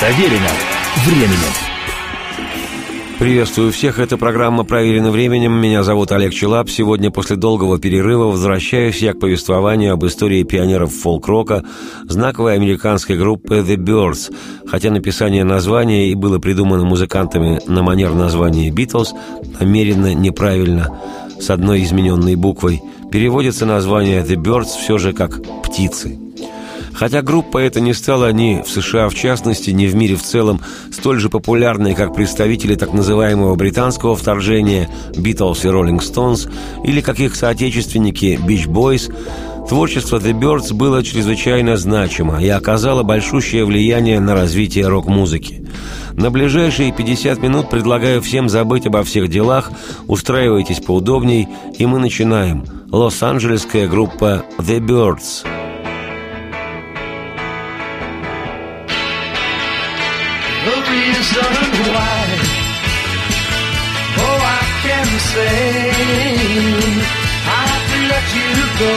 Проверено временем. Приветствую всех, это программа «Проверено временем». Меня зовут Олег Челап. Сегодня после долгого перерыва возвращаюсь я к повествованию об истории пионеров фолк-рока знаковой американской группы The Birds. Хотя написание названия и было придумано музыкантами на манер названия «Битлз», намеренно неправильно, с одной измененной буквой, переводится название The Birds все же как «птицы». Хотя группа эта не стала ни в США в частности, ни в мире в целом столь же популярной, как представители так называемого британского вторжения Beatles и Rolling Stones или как их соотечественники Beach Boys, творчество The Birds было чрезвычайно значимо и оказало большущее влияние на развитие рок-музыки. На ближайшие 50 минут предлагаю всем забыть обо всех делах, устраивайтесь поудобней, и мы начинаем. Лос-Анджелесская группа The Birds – reason why. Oh, I can say I have to let you go.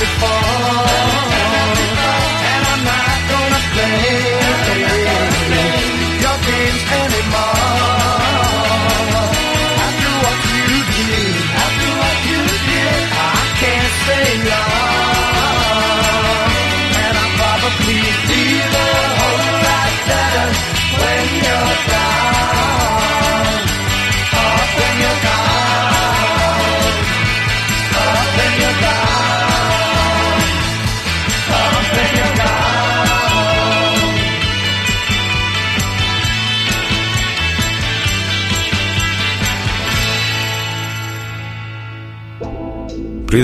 before.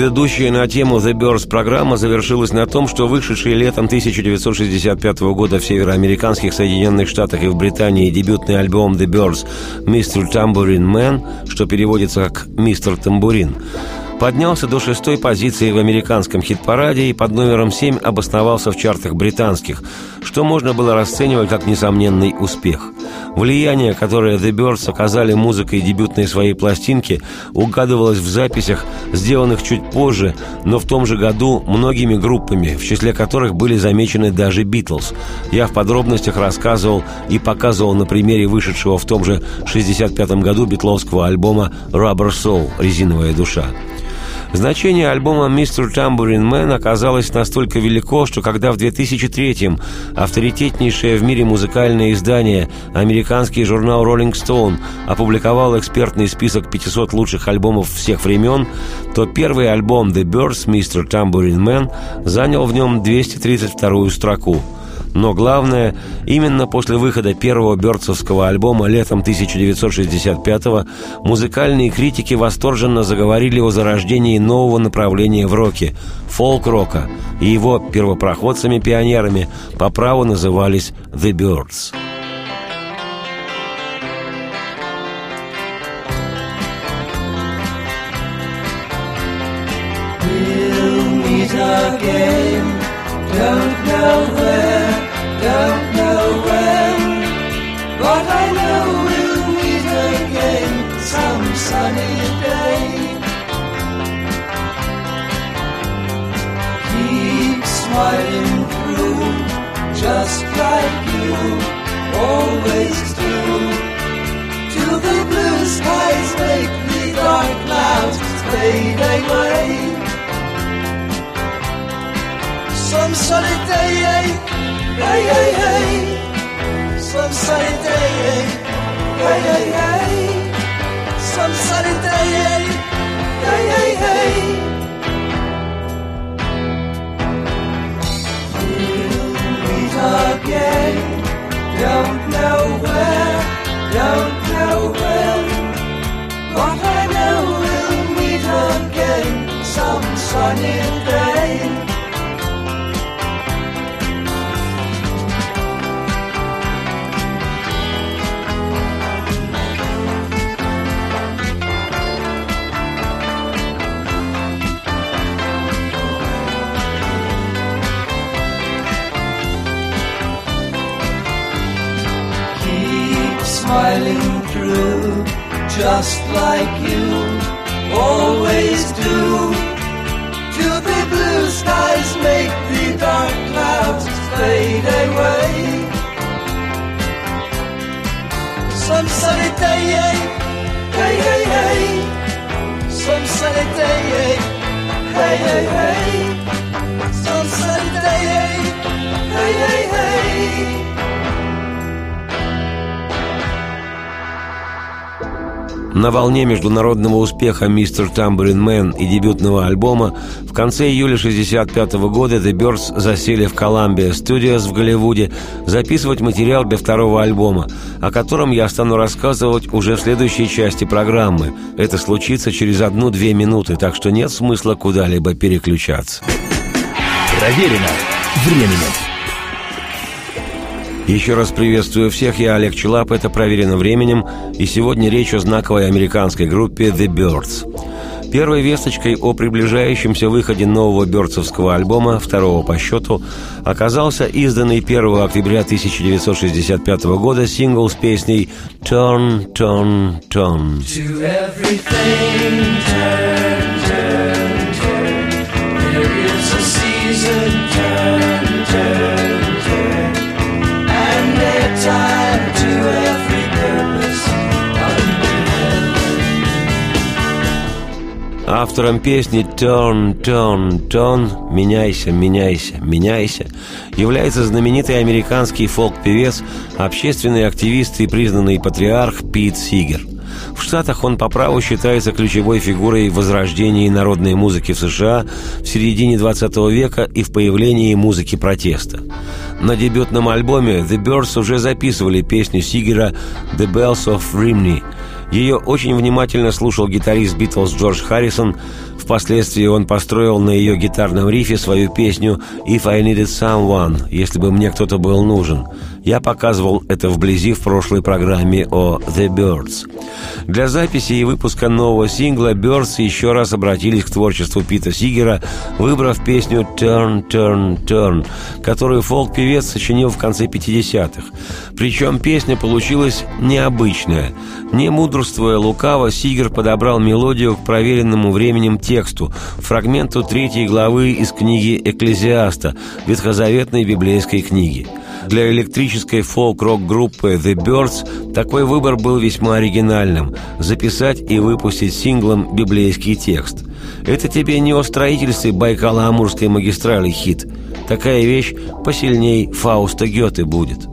Предыдущая на тему The Birds программа завершилась на том, что вышедший летом 1965 года в североамериканских Соединенных Штатах и в Британии дебютный альбом The Birds «Mr. Tambourine Man», что переводится как «Мистер Тамбурин», поднялся до шестой позиции в американском хит-параде и под номером семь обосновался в чартах британских, что можно было расценивать как несомненный успех. Влияние, которое The Birds оказали музыкой дебютной своей пластинки, угадывалось в записях, сделанных чуть позже, но в том же году многими группами, в числе которых были замечены даже Битлз. Я в подробностях рассказывал и показывал на примере вышедшего в том же 65 году битловского альбома «Rubber Soul» «Резиновая душа». Значение альбома «Мистер Тамбурин Мэн» оказалось настолько велико, что когда в 2003-м авторитетнейшее в мире музыкальное издание, американский журнал Rolling Stone, опубликовал экспертный список 500 лучших альбомов всех времен, то первый альбом «The Birds» «Mr. Tambourine Man» занял в нем 232-ю строку – но главное, именно после выхода первого бёрдсовского альбома летом 1965-го музыкальные критики восторженно заговорили о зарождении нового направления в роке – фолк-рока, и его первопроходцами-пионерами по праву назывались «The Birds». Again, don't know where. sunny day Keep smiling through Just like you always do Till the blue skies make the dark clouds fade away Some sunny day, eh? eh? hey, hey, hey, hey. Some sunny day, hey, hey, hey, hey. شمسرت ليالي هي هي هي up yet. Don't know where, don't know when. but I know we'll meet again some sunny day. Smiling through, just like you always do. Till the blue skies make the dark clouds fade away. Some sunny day, hey, hey, hey, hey. Some sunny day, hey, hey, hey, hey. Some sunny day, eh? hey, hey, hey, hey. На волне международного успеха «Мистер Тамбурин Мэн» и дебютного альбома в конце июля 65 года The Birds засели в Columbia Studios в Голливуде записывать материал для второго альбома, о котором я стану рассказывать уже в следующей части программы. Это случится через одну-две минуты, так что нет смысла куда-либо переключаться. Проверено временем. Еще раз приветствую всех, я Олег Челап, это «Проверено временем», и сегодня речь о знаковой американской группе The Birds. Первой весточкой о приближающемся выходе нового бёрдсовского альбома, второго по счету, оказался изданный 1 октября 1965 года сингл с песней «Turn, Turn, Turn». To everything Автором песни «Turn, Turn, Turn» «Меняйся, меняйся, меняйся» является знаменитый американский фолк-певец, общественный активист и признанный патриарх Пит Сигер. В Штатах он по праву считается ключевой фигурой в возрождении народной музыки в США в середине 20 века и в появлении музыки протеста. На дебютном альбоме The Birds уже записывали песню Сигера «The Bells of Rimney», ее очень внимательно слушал гитарист Битлз Джордж Харрисон. Впоследствии он построил на ее гитарном рифе свою песню «If I Needed Someone», «Если бы мне кто-то был нужен». Я показывал это вблизи в прошлой программе о «The Birds». Для записи и выпуска нового сингла Birds еще раз обратились к творчеству Пита Сигера, выбрав песню «Turn, Turn, Turn», которую фолк-певец сочинил в конце 50-х. Причем песня получилась необычная. Не мудрствуя лукаво, Сигер подобрал мелодию к проверенному временем тексту, фрагменту третьей главы из книги «Экклезиаста», ветхозаветной библейской книги. Для электрической фолк-рок-группы The Birds такой выбор был весьма оригинальным – записать и выпустить синглом библейский текст. Это тебе не о строительстве Байкало-Амурской магистрали хит. Такая вещь посильней Фауста Гёте будет.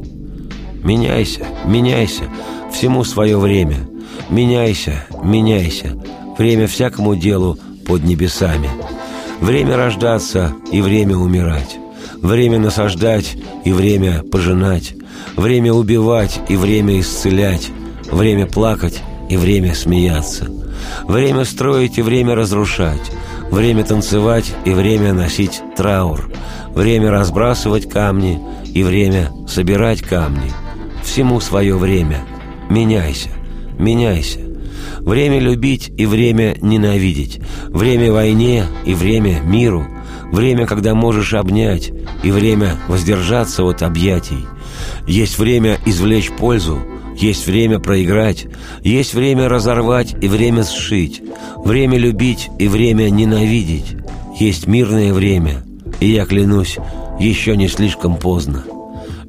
Меняйся, меняйся, всему свое время. Меняйся, меняйся, время всякому делу под небесами. Время рождаться и время умирать. Время насаждать и время пожинать. Время убивать и время исцелять. Время плакать и время смеяться. Время строить и время разрушать. Время танцевать и время носить траур. Время разбрасывать камни и время собирать камни. Всему свое время. Меняйся, меняйся. Время любить и время ненавидеть. Время войне и время миру. Время, когда можешь обнять, и время воздержаться от объятий. Есть время извлечь пользу, есть время проиграть, есть время разорвать и время сшить, время любить и время ненавидеть. Есть мирное время, И я клянусь, еще не слишком поздно.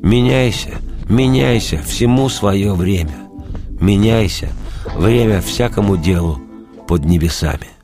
Меняйся, меняйся, всему свое время. Меняйся, время всякому делу под небесами.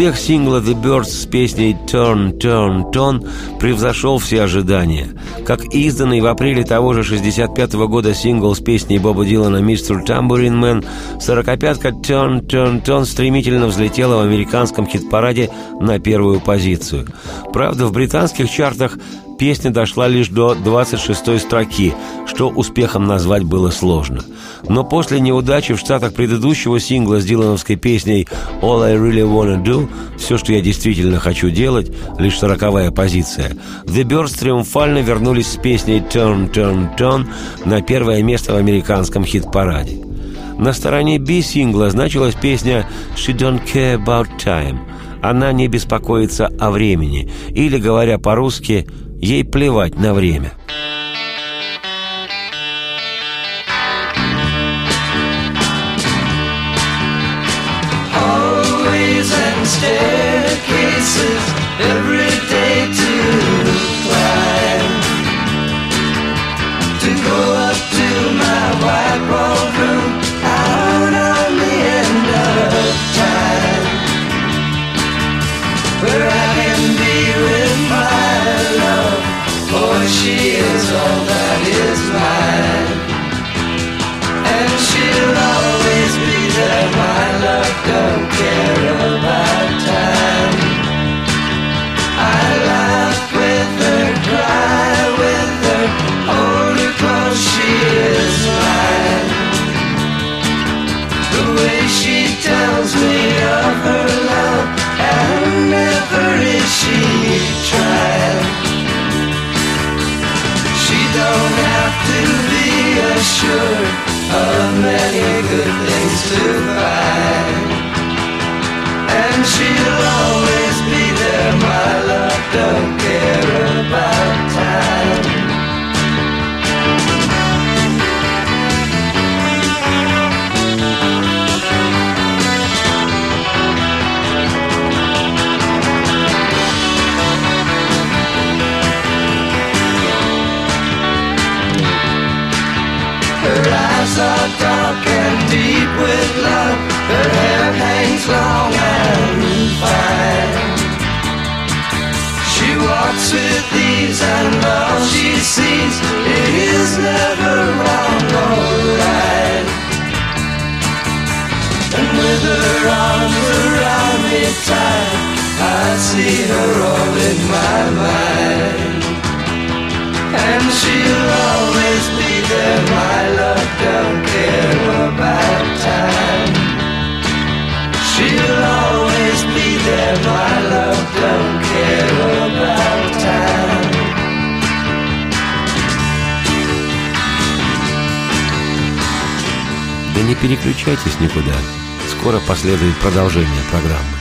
Успех сингла The Birds с песней Turn, Turn, Turn превзошел все ожидания. Как изданный в апреле того же 65 года сингл с песней Боба Дилана «Mr. Tambourine Man», сорокопятка Turn, Turn, Turn стремительно взлетела в американском хит-параде на первую позицию. Правда, в британских чартах песня дошла лишь до 26-й строки, что успехом назвать было сложно. Но после неудачи в Штатах предыдущего сингла с дилановской песней «All I Really Wanna Do» «Все, что я действительно хочу делать» лишь сороковая позиция, The Birds триумфально вернулись с песней «Turn, Turn, Turn» на первое место в американском хит-параде. На стороне B сингла значилась песня «She don't care about time», она не беспокоится о времени, или, говоря по-русски, ей плевать на время. Staircases, every day to climb. To go don't care about time. I laugh with her, cry with her, hold her close, she is mine. The way she tells me of her love, and never is she tried. She don't have to be assured of many good things to find. And she'll always be there, my love, don't care about time. Her eyes are dark and deep with love. Her hair hangs long and fine. She walks with ease and all she sees it is never wrong or right. And with her arms around me tight, I see her all in my mind. And she'll always be there, my love, don't care переключайтесь никуда. Скоро последует продолжение программы.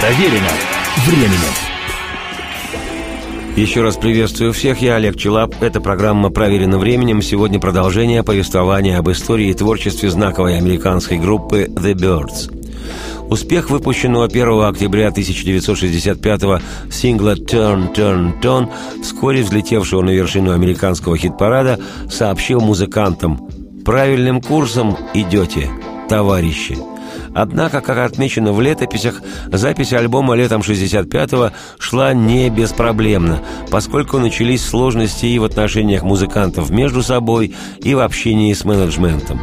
Проверено временем. Еще раз приветствую всех, я Олег Челап. Эта программа «Проверена временем». Сегодня продолжение повествования об истории и творчестве знаковой американской группы «The Birds». Успех выпущенного 1 октября 1965-го сингла «Turn, Turn, Turn», вскоре взлетевшего на вершину американского хит-парада, сообщил музыкантам «Правильным курсом идете, товарищи». Однако, как отмечено в летописях, запись альбома летом 65-го шла не беспроблемно, поскольку начались сложности и в отношениях музыкантов между собой, и в общении с менеджментом.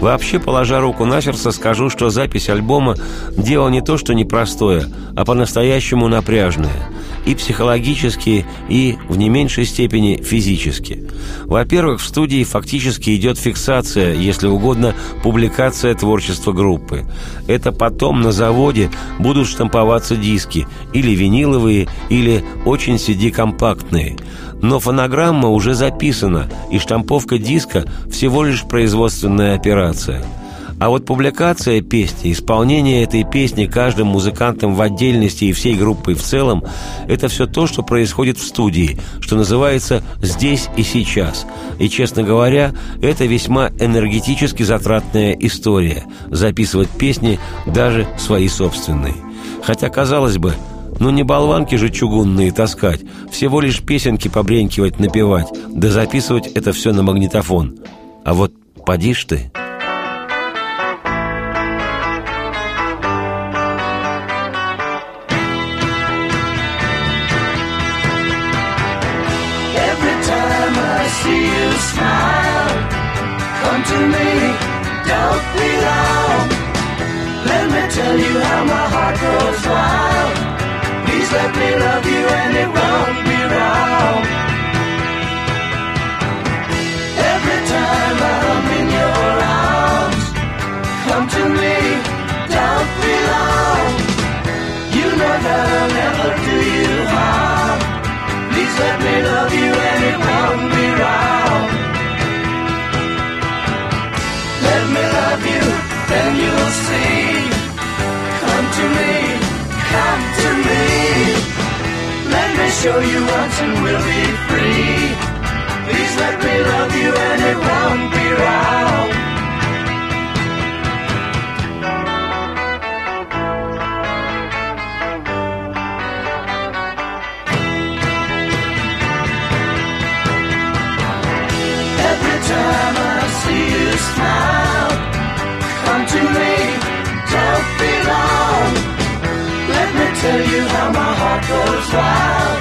Вообще, положа руку на сердце, скажу, что запись альбома – дело не то, что непростое, а по-настоящему напряжное – и психологически, и в не меньшей степени физически. Во-первых, в студии фактически идет фиксация, если угодно, публикация творчества группы. Это потом на заводе будут штамповаться диски, или виниловые, или очень CD-компактные. Но фонограмма уже записана, и штамповка диска всего лишь производственная операция – а вот публикация песни, исполнение этой песни каждым музыкантом в отдельности и всей группой в целом – это все то, что происходит в студии, что называется «здесь и сейчас». И, честно говоря, это весьма энергетически затратная история – записывать песни, даже свои собственные. Хотя, казалось бы, ну не болванки же чугунные таскать, всего лишь песенки побренькивать, напевать, да записывать это все на магнитофон. А вот поди ты... you how my heart goes wild. Please let me love you show you once and we'll be free. Please let me love you and it won't be wrong. Every time I see you smile, come to me, don't be long tell you how my heart goes wild.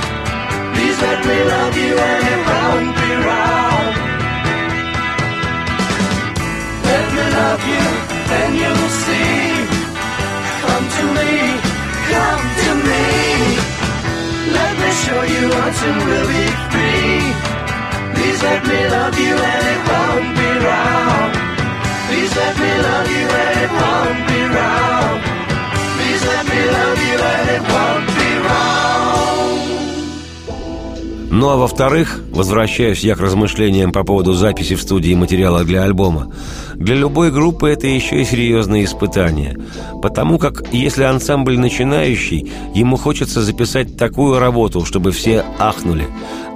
Please let me love you and it won't be wrong. Let me love you and you'll see. Come to me, come to me. Let me show you until we'll be free. Please let me love you and it won't be wrong. Please let me love you and it won't be wrong. Please let me love you and it won't be wrong. Ну а во-вторых, возвращаюсь я к размышлениям по поводу записи в студии материала для альбома. Для любой группы это еще и серьезное испытание. Потому как, если ансамбль начинающий, ему хочется записать такую работу, чтобы все ахнули.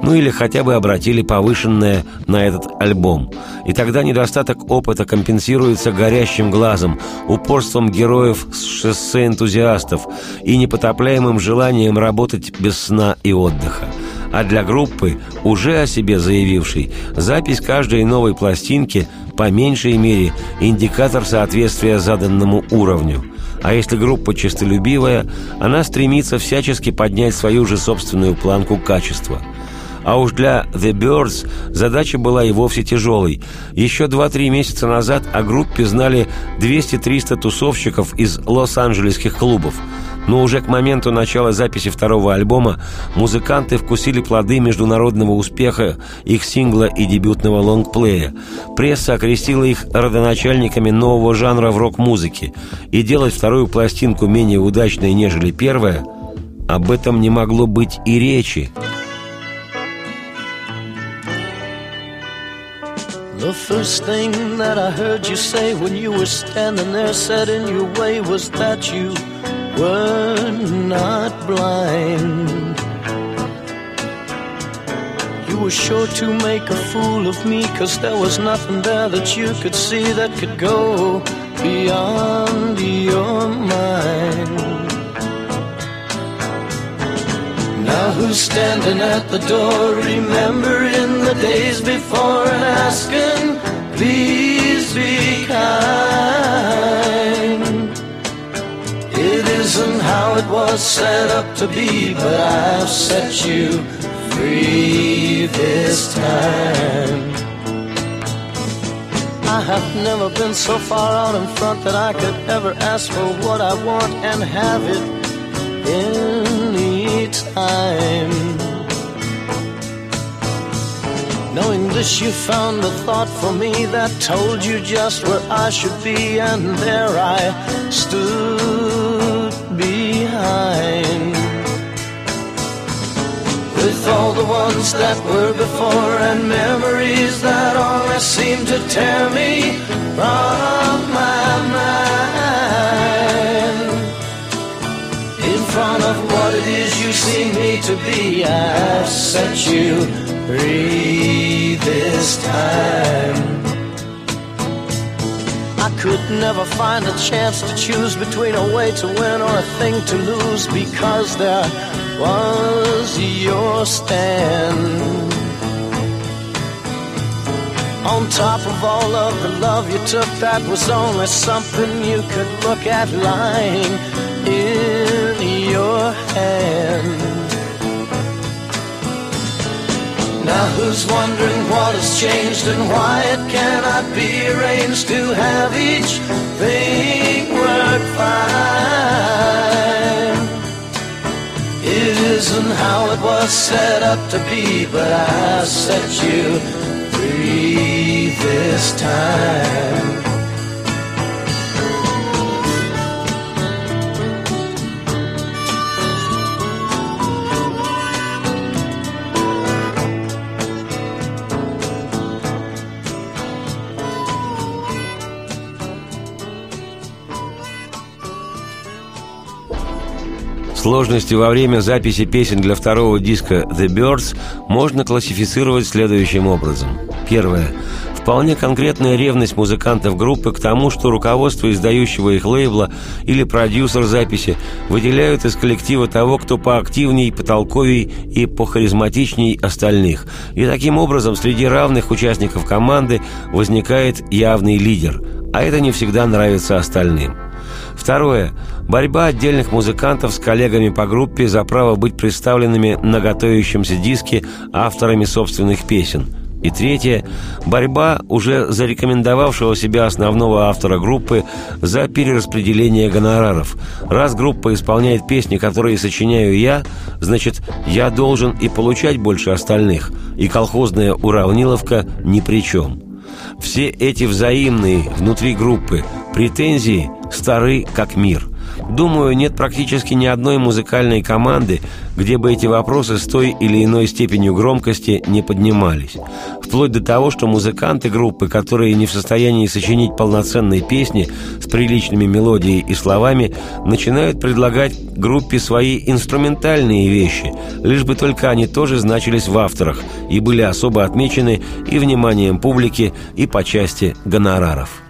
Ну или хотя бы обратили повышенное на этот альбом. И тогда недостаток опыта компенсируется горящим глазом, упорством героев с шоссе энтузиастов и непотопляемым желанием работать без сна и отдыха а для группы, уже о себе заявившей, запись каждой новой пластинки по меньшей мере индикатор соответствия заданному уровню. А если группа честолюбивая, она стремится всячески поднять свою же собственную планку качества – а уж для The Birds задача была и вовсе тяжелой. Еще 2-3 месяца назад о группе знали 200-300 тусовщиков из лос-анджелесских клубов – но уже к моменту начала записи второго альбома музыканты вкусили плоды международного успеха их сингла и дебютного лонгплея. Пресса окрестила их родоначальниками нового жанра в рок-музыке. И делать вторую пластинку менее удачной, нежели первая, об этом не могло быть и речи. The first thing that I heard you say when you were standing there set in your way was that you were not blind. You were sure to make a fool of me, cause there was nothing there that you could see that could go beyond your mind. Now who's standing at the door, remembering the days before and asking, please be kind. Isn't how it was set up to be, but I've set you free this time. I have never been so far out in front that I could ever ask for what I want and have it any time. Knowing this, you found a thought for me that told you just where I should be, and there I stood behind. With all the ones that were before and memories that always seem to tear me from my mind. In front of what it is you see me to be, I've set you free this time. Could never find a chance to choose between a way to win or a thing to lose because there was your stand. On top of all of the love you took, that was only something you could look at lying in your hand. Now who's wondering what has changed and why it cannot be arranged to have each thing work fine? It isn't how it was set up to be, but I set you free this time. Сложности во время записи песен для второго диска «The Birds» можно классифицировать следующим образом. Первое. Вполне конкретная ревность музыкантов группы к тому, что руководство издающего их лейбла или продюсер записи выделяют из коллектива того, кто поактивней, потолковей и похаризматичней остальных. И таким образом среди равных участников команды возникает явный лидер, а это не всегда нравится остальным. Второе. Борьба отдельных музыкантов с коллегами по группе за право быть представленными на готовящемся диске авторами собственных песен. И третье. Борьба уже зарекомендовавшего себя основного автора группы за перераспределение гонораров. Раз группа исполняет песни, которые сочиняю я, значит, я должен и получать больше остальных. И колхозная уравниловка ни при чем. Все эти взаимные внутри группы претензии стары как мир. Думаю, нет практически ни одной музыкальной команды, где бы эти вопросы с той или иной степенью громкости не поднимались. Вплоть до того, что музыканты группы, которые не в состоянии сочинить полноценные песни с приличными мелодией и словами, начинают предлагать группе свои инструментальные вещи, лишь бы только они тоже значились в авторах и были особо отмечены и вниманием публики, и по части гонораров.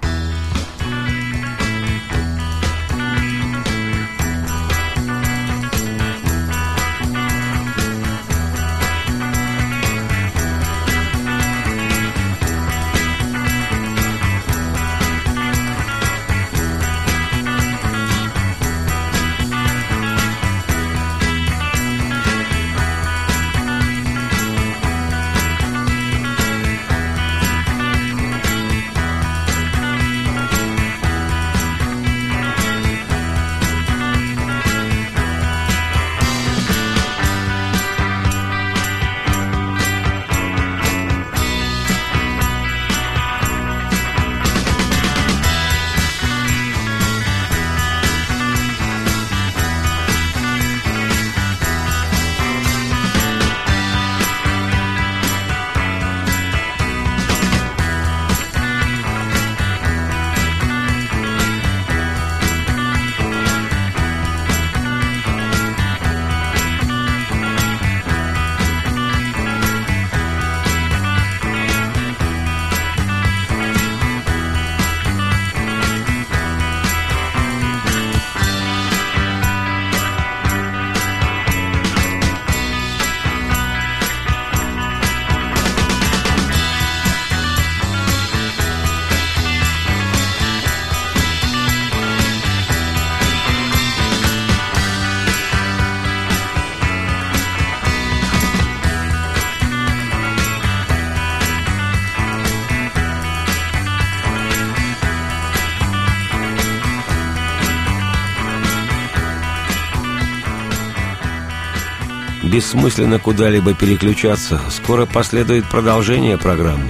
Бессмысленно куда-либо переключаться. Скоро последует продолжение программы.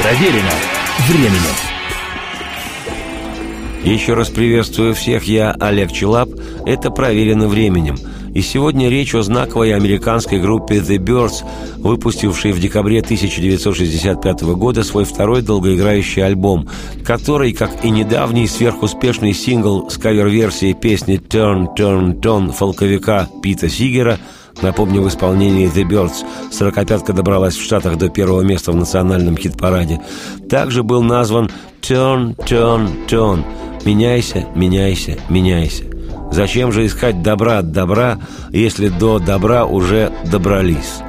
Проверено временем. Еще раз приветствую всех, я Олег Челап. Это «Проверено временем». И сегодня речь о знаковой американской группе The Birds, выпустившей в декабре 1965 года свой второй долгоиграющий альбом, который, как и недавний сверхуспешный сингл с кавер-версией песни «Turn, Turn, Turn» фолковика Пита Сигера – Напомню, в исполнении The Birds «Сорокопятка» добралась в Штатах до первого места в национальном хит-параде. Также был назван «Turn, Turn, Turn» «Меняйся, меняйся, меняйся». Зачем же искать добра от добра, если до добра уже добрались?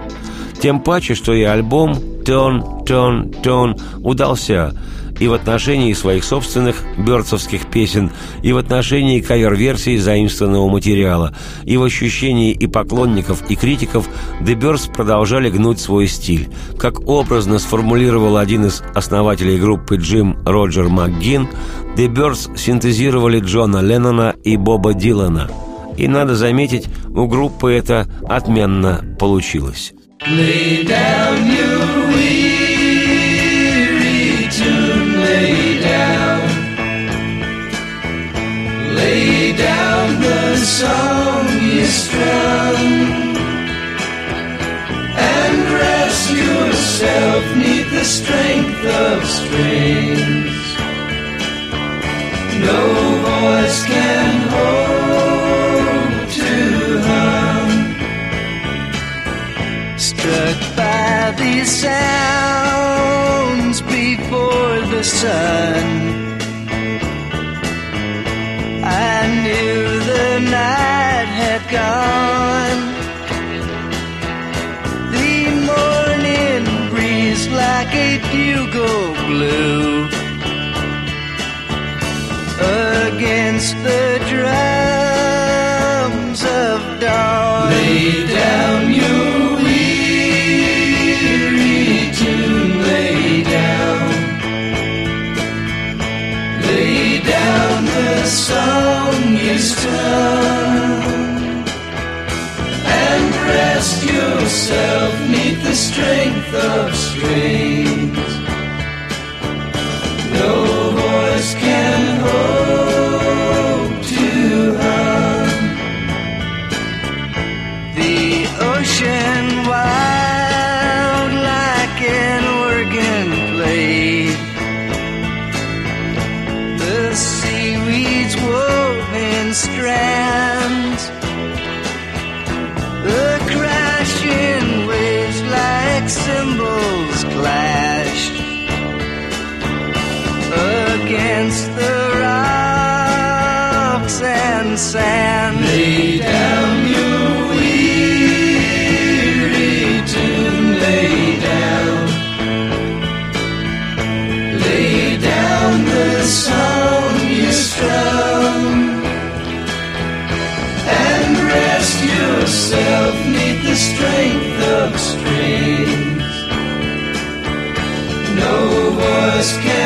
Тем паче, что и альбом «Turn, Turn, Turn» удался и в отношении своих собственных бёрдсовских песен, и в отношении кавер-версий заимствованного материала, и в ощущении и поклонников, и критиков Birds продолжали гнуть свой стиль. Как образно сформулировал один из основателей группы Джим Роджер МакГин, Birds синтезировали Джона Леннона и Боба Дилана. И надо заметить, у группы это отменно получилось. Lay down your the strength of strings. No voice can hold to hum struck by these sounds before the sun. I knew the night had gone. you go blue against the drums of dawn. Strength of strings. No voice can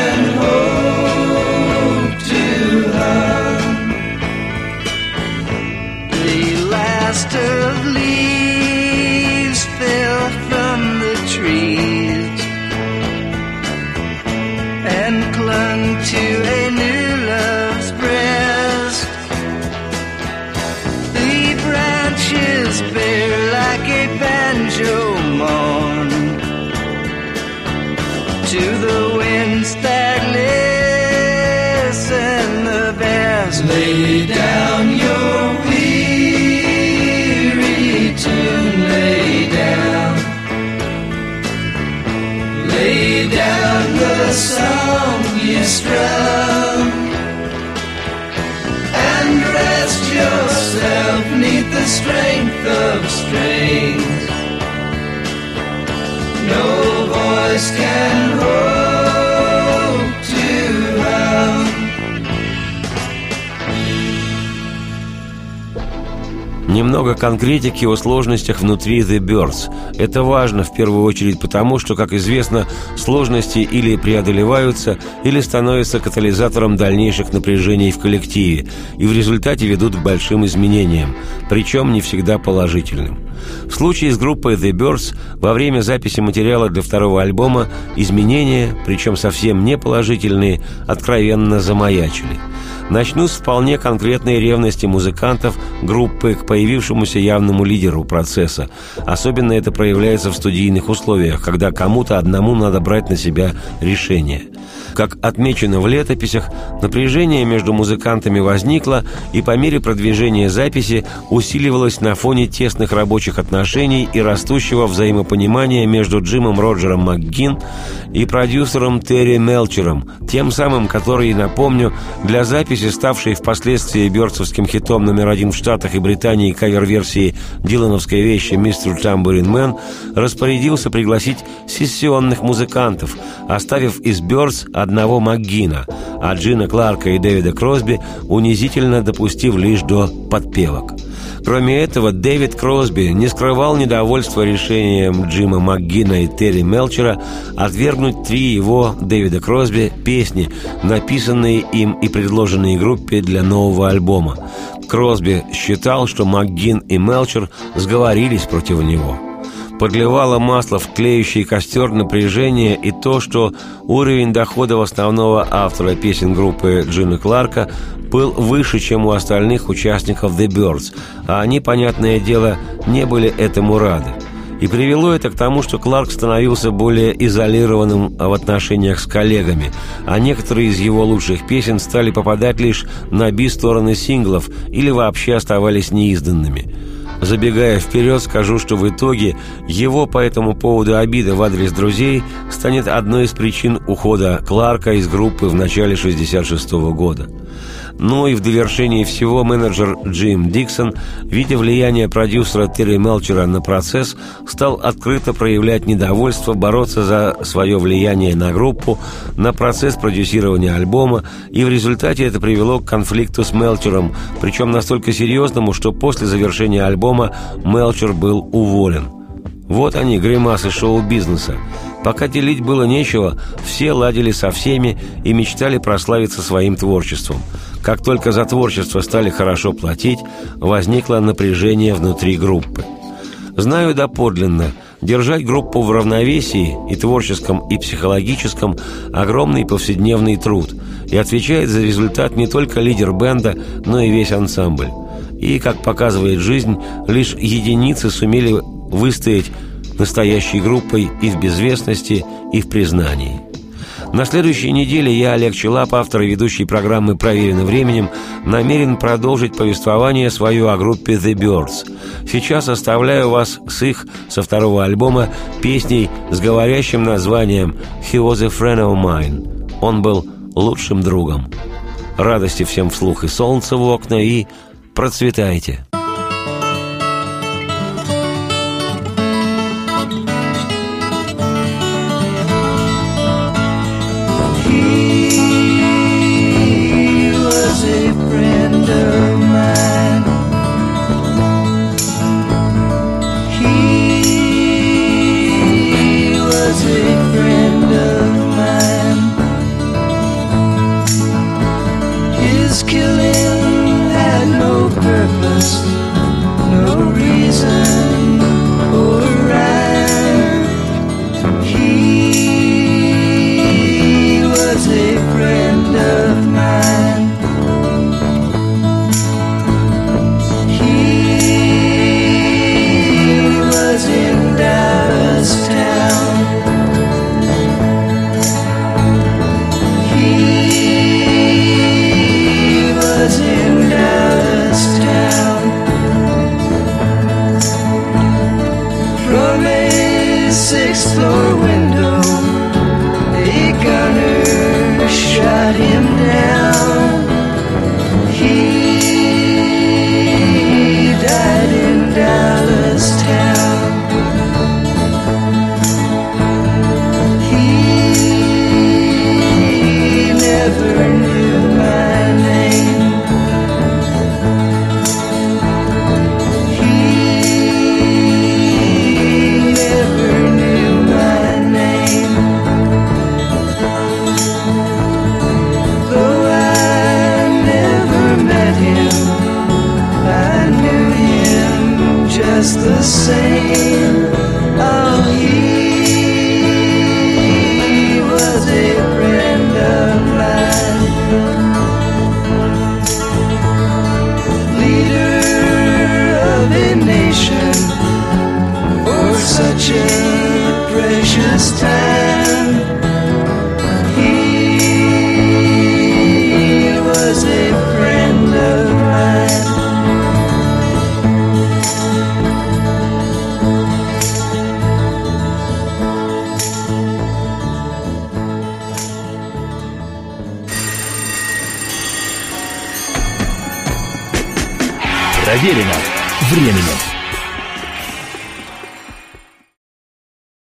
of a. Немного конкретики о сложностях внутри The Birds. Это важно в первую очередь потому, что, как известно, сложности или преодолеваются, или становятся катализатором дальнейших напряжений в коллективе и в результате ведут к большим изменениям, причем не всегда положительным. В случае с группой The Birds во время записи материала для второго альбома изменения, причем совсем не положительные, откровенно замаячили. Начну с вполне конкретной ревности музыкантов группы к появившемуся явному лидеру процесса. Особенно это проявляется в студийных условиях, когда кому-то одному надо брать на себя решение. Как отмечено в летописях, напряжение между музыкантами возникло и по мере продвижения записи усиливалось на фоне тесных рабочих отношений и растущего взаимопонимания между Джимом Роджером МакГин и продюсером Терри Мелчером, тем самым, который, напомню, для записи, ставшей впоследствии бёрдсовским хитом номер один в Штатах и Британии кавер-версии дилановской вещи «Мистер Тамбурин Мэн», распорядился пригласить сессионных музыкантов, оставив из Бёрдс одного МакГина, а Джина Кларка и Дэвида Кросби унизительно допустив лишь до подпевок. Кроме этого, Дэвид Кросби не скрывал недовольства решением Джима МакГина и Терри Мелчера отвергнуть три его, Дэвида Кросби, песни, написанные им и предложенные группе для нового альбома. Кросби считал, что МакГин и Мелчер сговорились против него подливало масло в тлеющий костер напряжения и то, что уровень доходов основного автора песен группы Джина Кларка был выше, чем у остальных участников The Birds, а они, понятное дело, не были этому рады. И привело это к тому, что Кларк становился более изолированным в отношениях с коллегами, а некоторые из его лучших песен стали попадать лишь на би-стороны синглов или вообще оставались неизданными. Забегая вперед, скажу, что в итоге его по этому поводу обида в адрес друзей станет одной из причин ухода Кларка из группы в начале 66 -го года. Ну и в довершении всего менеджер Джим Диксон, видя влияние продюсера Терри Мелчера на процесс, стал открыто проявлять недовольство, бороться за свое влияние на группу, на процесс продюсирования альбома, и в результате это привело к конфликту с Мелчером, причем настолько серьезному, что после завершения альбома Мелчер был уволен. Вот они, гримасы шоу-бизнеса. Пока делить было нечего, все ладили со всеми и мечтали прославиться своим творчеством – как только за творчество стали хорошо платить, возникло напряжение внутри группы. Знаю доподлинно, держать группу в равновесии и творческом, и психологическом – огромный повседневный труд, и отвечает за результат не только лидер бенда, но и весь ансамбль. И, как показывает жизнь, лишь единицы сумели выстоять настоящей группой и в безвестности, и в признании – на следующей неделе я, Олег Челап, автор и ведущий программы «Проверено временем», намерен продолжить повествование свое о группе «The Birds». Сейчас оставляю вас с их, со второго альбома, песней с говорящим названием «He was a friend of mine». Он был лучшим другом. Радости всем вслух и солнца в окна, и процветайте! Проверено